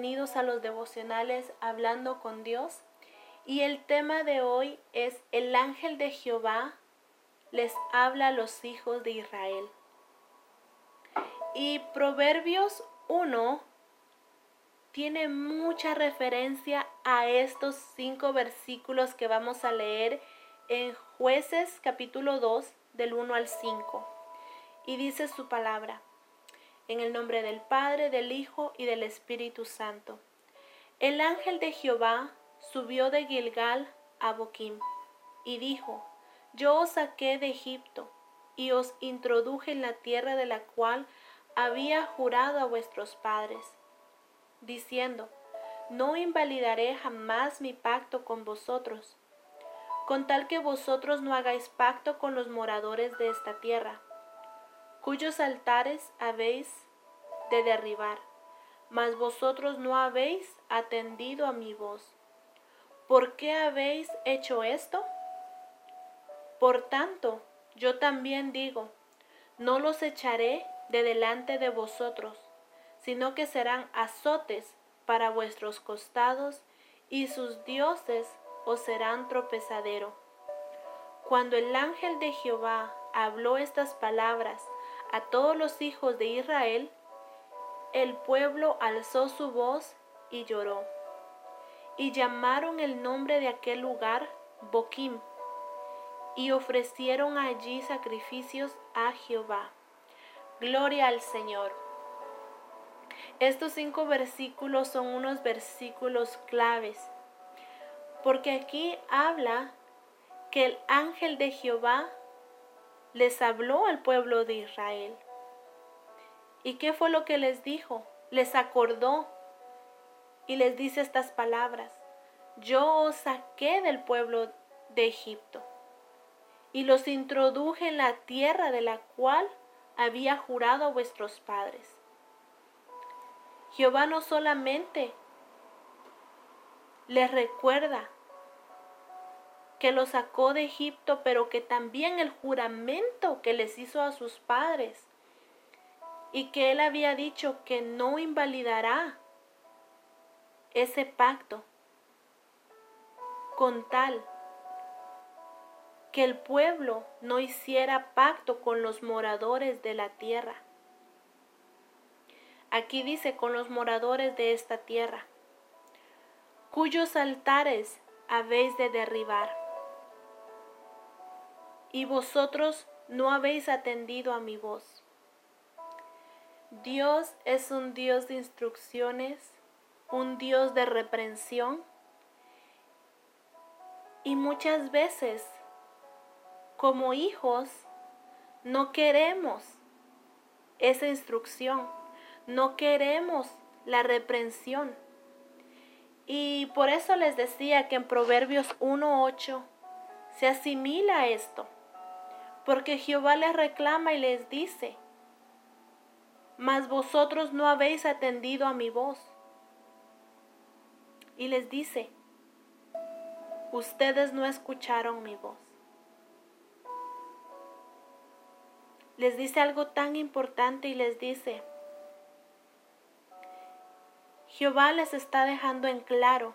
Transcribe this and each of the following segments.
Bienvenidos a los devocionales Hablando con Dios. Y el tema de hoy es el ángel de Jehová les habla a los hijos de Israel. Y Proverbios 1 tiene mucha referencia a estos cinco versículos que vamos a leer en jueces capítulo 2 del 1 al 5. Y dice su palabra. En el nombre del Padre, del Hijo y del Espíritu Santo. El ángel de Jehová subió de Gilgal a Boquim y dijo, Yo os saqué de Egipto y os introduje en la tierra de la cual había jurado a vuestros padres, diciendo, No invalidaré jamás mi pacto con vosotros, con tal que vosotros no hagáis pacto con los moradores de esta tierra cuyos altares habéis de derribar, mas vosotros no habéis atendido a mi voz. ¿Por qué habéis hecho esto? Por tanto, yo también digo, no los echaré de delante de vosotros, sino que serán azotes para vuestros costados, y sus dioses os serán tropezadero. Cuando el ángel de Jehová habló estas palabras a todos los hijos de Israel, el pueblo alzó su voz y lloró. Y llamaron el nombre de aquel lugar Boquim, y ofrecieron allí sacrificios a Jehová. Gloria al Señor. Estos cinco versículos son unos versículos claves, porque aquí habla que el ángel de Jehová les habló al pueblo de Israel. ¿Y qué fue lo que les dijo? Les acordó y les dice estas palabras. Yo os saqué del pueblo de Egipto y los introduje en la tierra de la cual había jurado a vuestros padres. Jehová no solamente les recuerda que los sacó de Egipto, pero que también el juramento que les hizo a sus padres y que él había dicho que no invalidará ese pacto con tal que el pueblo no hiciera pacto con los moradores de la tierra. Aquí dice con los moradores de esta tierra, cuyos altares habéis de derribar y vosotros no habéis atendido a mi voz. Dios es un Dios de instrucciones, un Dios de reprensión y muchas veces como hijos no queremos esa instrucción, no queremos la reprensión. Y por eso les decía que en Proverbios 1.8 se asimila esto porque Jehová les reclama y les dice, mas vosotros no habéis atendido a mi voz. Y les dice, ustedes no escucharon mi voz. Les dice algo tan importante y les dice, Jehová les está dejando en claro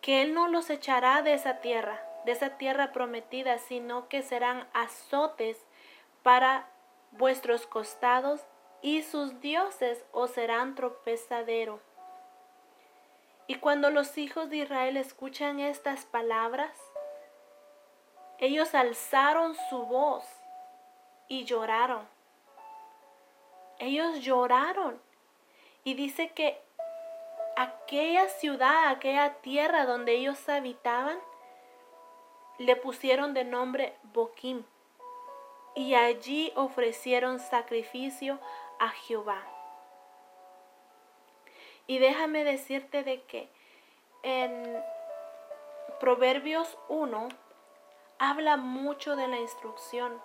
que Él no los echará de esa tierra, de esa tierra prometida, sino que serán azotes para vuestros costados y sus dioses os serán tropezadero. Y cuando los hijos de Israel escuchan estas palabras, ellos alzaron su voz y lloraron. Ellos lloraron. Y dice que aquella ciudad, aquella tierra donde ellos habitaban, le pusieron de nombre Boquim y allí ofrecieron sacrificio a Jehová. Y déjame decirte de que en Proverbios 1 habla mucho de la instrucción,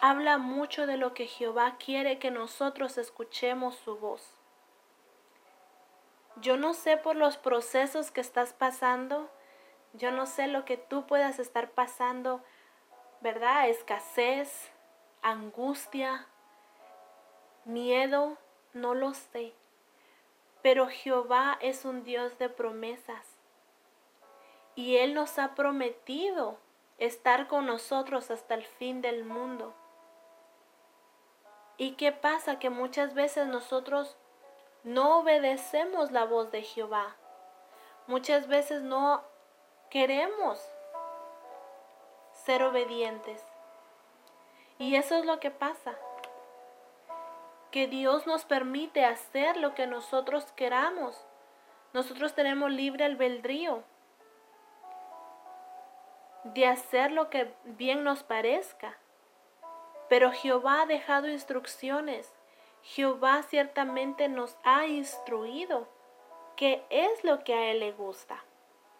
habla mucho de lo que Jehová quiere que nosotros escuchemos su voz. Yo no sé por los procesos que estás pasando, yo no sé lo que tú puedas estar pasando, ¿verdad? Escasez, angustia, miedo, no lo sé. Pero Jehová es un Dios de promesas. Y Él nos ha prometido estar con nosotros hasta el fin del mundo. ¿Y qué pasa? Que muchas veces nosotros no obedecemos la voz de Jehová. Muchas veces no queremos ser obedientes. Y eso es lo que pasa. Que Dios nos permite hacer lo que nosotros queramos. Nosotros tenemos libre albedrío de hacer lo que bien nos parezca. Pero Jehová ha dejado instrucciones. Jehová ciertamente nos ha instruido qué es lo que a Él le gusta,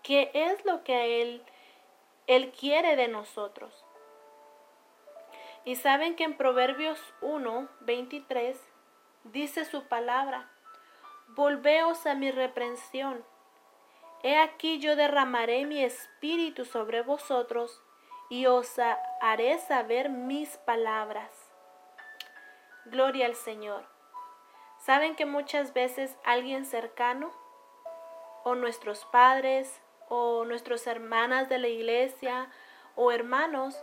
qué es lo que Él, Él quiere de nosotros. Y saben que en Proverbios 1, 23 dice su palabra, volveos a mi reprensión. He aquí yo derramaré mi espíritu sobre vosotros y os haré saber mis palabras. Gloria al Señor. ¿Saben que muchas veces alguien cercano, o nuestros padres, o nuestras hermanas de la iglesia, o hermanos,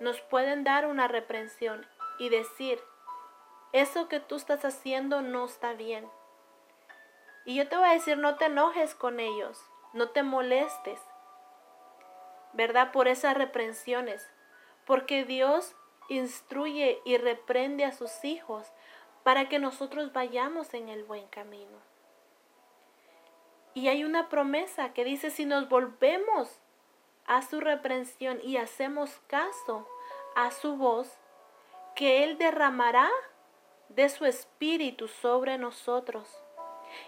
nos pueden dar una reprensión y decir, eso que tú estás haciendo no está bien. Y yo te voy a decir, no te enojes con ellos, no te molestes, ¿verdad? Por esas reprensiones. Porque Dios instruye y reprende a sus hijos para que nosotros vayamos en el buen camino. Y hay una promesa que dice, si nos volvemos a su reprensión y hacemos caso a su voz, que Él derramará de su espíritu sobre nosotros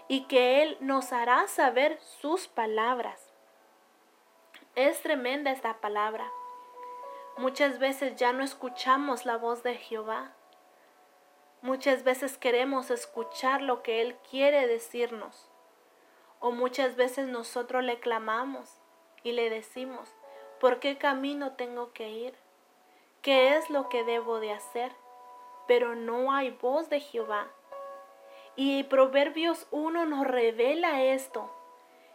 y que Él nos hará saber sus palabras. Es tremenda esta palabra. Muchas veces ya no escuchamos la voz de Jehová. Muchas veces queremos escuchar lo que Él quiere decirnos. O muchas veces nosotros le clamamos y le decimos, ¿por qué camino tengo que ir? ¿Qué es lo que debo de hacer? Pero no hay voz de Jehová. Y Proverbios 1 nos revela esto.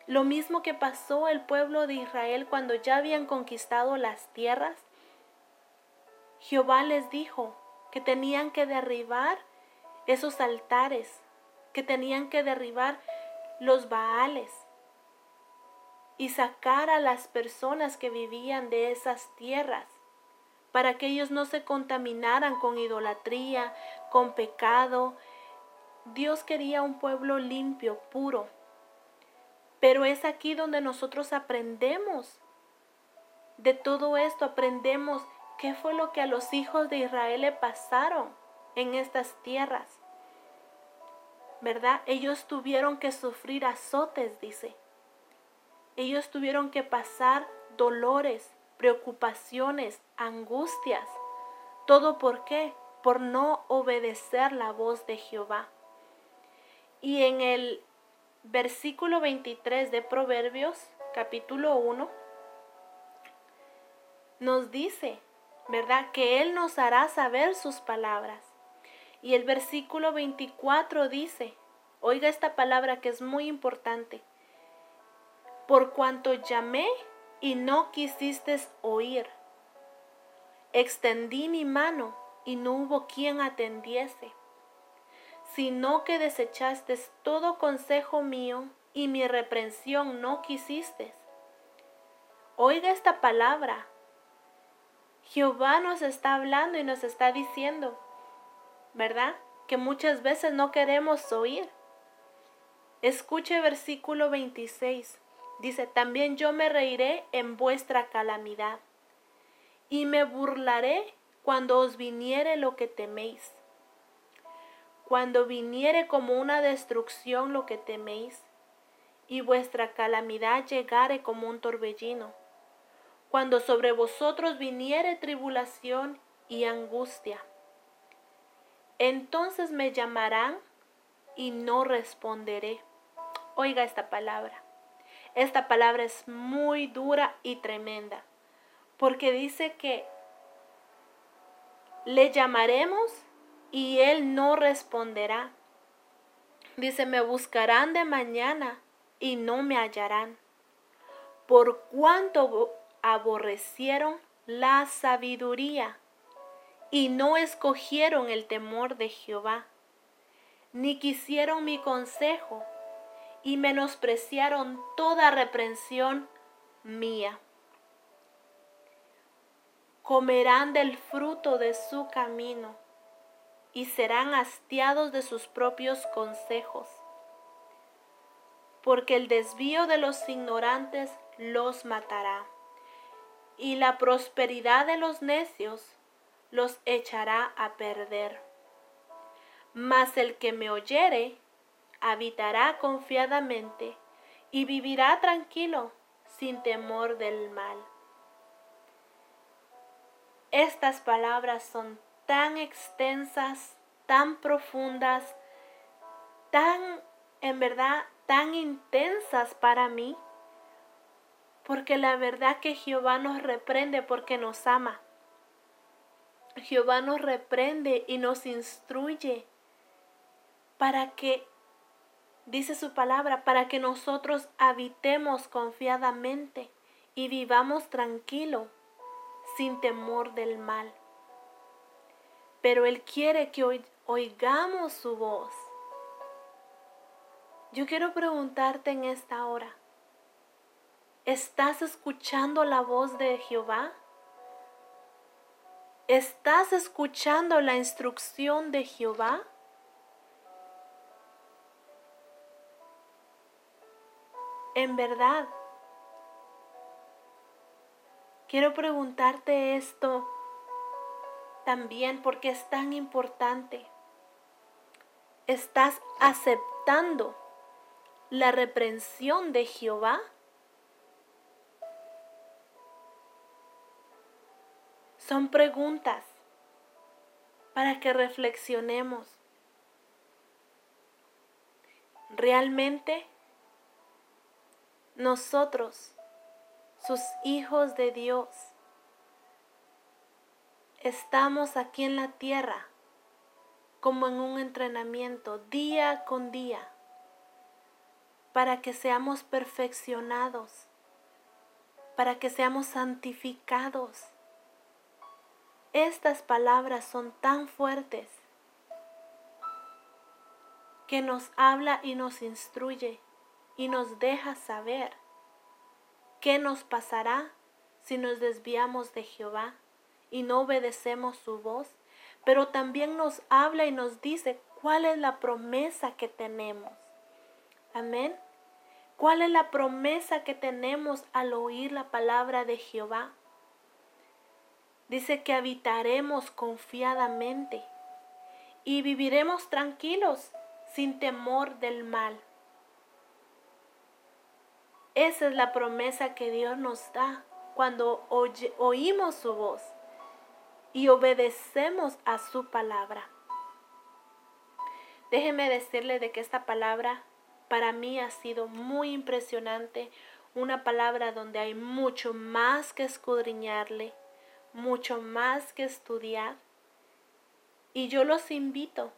Lo mismo que pasó el pueblo de Israel cuando ya habían conquistado las tierras. Jehová les dijo que tenían que derribar esos altares, que tenían que derribar los baales y sacar a las personas que vivían de esas tierras para que ellos no se contaminaran con idolatría, con pecado. Dios quería un pueblo limpio, puro. Pero es aquí donde nosotros aprendemos de todo esto, aprendemos qué fue lo que a los hijos de Israel le pasaron en estas tierras. ¿Verdad? Ellos tuvieron que sufrir azotes, dice. Ellos tuvieron que pasar dolores, preocupaciones, angustias. ¿Todo por qué? Por no obedecer la voz de Jehová. Y en el versículo 23 de Proverbios, capítulo 1, nos dice, ¿verdad? Que Él nos hará saber sus palabras. Y el versículo 24 dice, oiga esta palabra que es muy importante, por cuanto llamé y no quisiste oír, extendí mi mano y no hubo quien atendiese sino que desechaste todo consejo mío y mi reprensión no quisiste. Oiga esta palabra. Jehová nos está hablando y nos está diciendo, ¿verdad? Que muchas veces no queremos oír. Escuche versículo 26. Dice, también yo me reiré en vuestra calamidad y me burlaré cuando os viniere lo que teméis cuando viniere como una destrucción lo que teméis, y vuestra calamidad llegare como un torbellino, cuando sobre vosotros viniere tribulación y angustia. Entonces me llamarán y no responderé. Oiga esta palabra. Esta palabra es muy dura y tremenda, porque dice que le llamaremos y él no responderá. Dice, me buscarán de mañana y no me hallarán, por cuanto aborrecieron la sabiduría y no escogieron el temor de Jehová, ni quisieron mi consejo y menospreciaron toda reprensión mía. Comerán del fruto de su camino y serán hastiados de sus propios consejos, porque el desvío de los ignorantes los matará, y la prosperidad de los necios los echará a perder. Mas el que me oyere habitará confiadamente y vivirá tranquilo sin temor del mal. Estas palabras son tan extensas, tan profundas, tan, en verdad, tan intensas para mí, porque la verdad que Jehová nos reprende porque nos ama. Jehová nos reprende y nos instruye para que, dice su palabra, para que nosotros habitemos confiadamente y vivamos tranquilo, sin temor del mal pero Él quiere que oigamos su voz. Yo quiero preguntarte en esta hora, ¿estás escuchando la voz de Jehová? ¿Estás escuchando la instrucción de Jehová? En verdad, quiero preguntarte esto también porque es tan importante. ¿Estás aceptando la reprensión de Jehová? Son preguntas para que reflexionemos. Realmente nosotros, sus hijos de Dios, estamos aquí en la tierra como en un entrenamiento día con día para que seamos perfeccionados, para que seamos santificados. Estas palabras son tan fuertes que nos habla y nos instruye y nos deja saber qué nos pasará si nos desviamos de Jehová y no obedecemos su voz, pero también nos habla y nos dice cuál es la promesa que tenemos. Amén. ¿Cuál es la promesa que tenemos al oír la palabra de Jehová? Dice que habitaremos confiadamente y viviremos tranquilos sin temor del mal. Esa es la promesa que Dios nos da cuando oímos su voz y obedecemos a su palabra. Déjeme decirle de que esta palabra para mí ha sido muy impresionante, una palabra donde hay mucho más que escudriñarle, mucho más que estudiar. Y yo los invito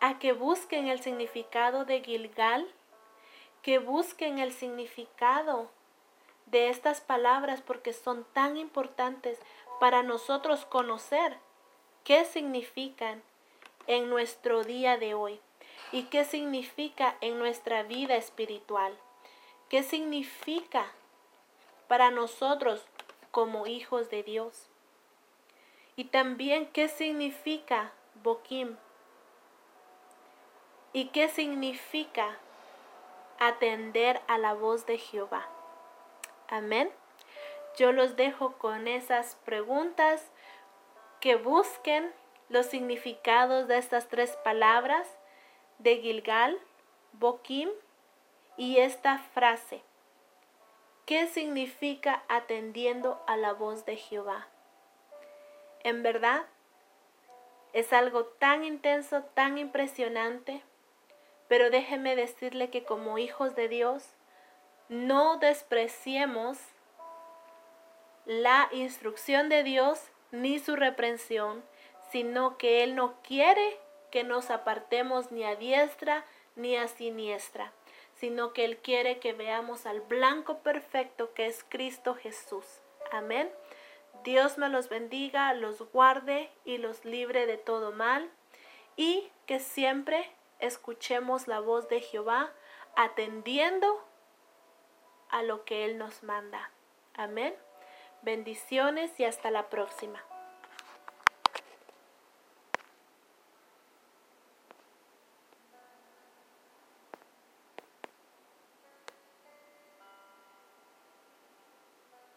a que busquen el significado de Gilgal, que busquen el significado de estas palabras porque son tan importantes para nosotros conocer qué significan en nuestro día de hoy y qué significa en nuestra vida espiritual. ¿Qué significa para nosotros como hijos de Dios? Y también qué significa Boquim. ¿Y qué significa atender a la voz de Jehová? Amén. Yo los dejo con esas preguntas que busquen los significados de estas tres palabras de Gilgal, Boquim y esta frase. ¿Qué significa atendiendo a la voz de Jehová? En verdad, es algo tan intenso, tan impresionante, pero déjeme decirle que como hijos de Dios, no despreciemos la instrucción de Dios ni su reprensión, sino que Él no quiere que nos apartemos ni a diestra ni a siniestra, sino que Él quiere que veamos al blanco perfecto que es Cristo Jesús. Amén. Dios me los bendiga, los guarde y los libre de todo mal, y que siempre escuchemos la voz de Jehová atendiendo a lo que Él nos manda. Amén. Bendiciones y hasta la próxima.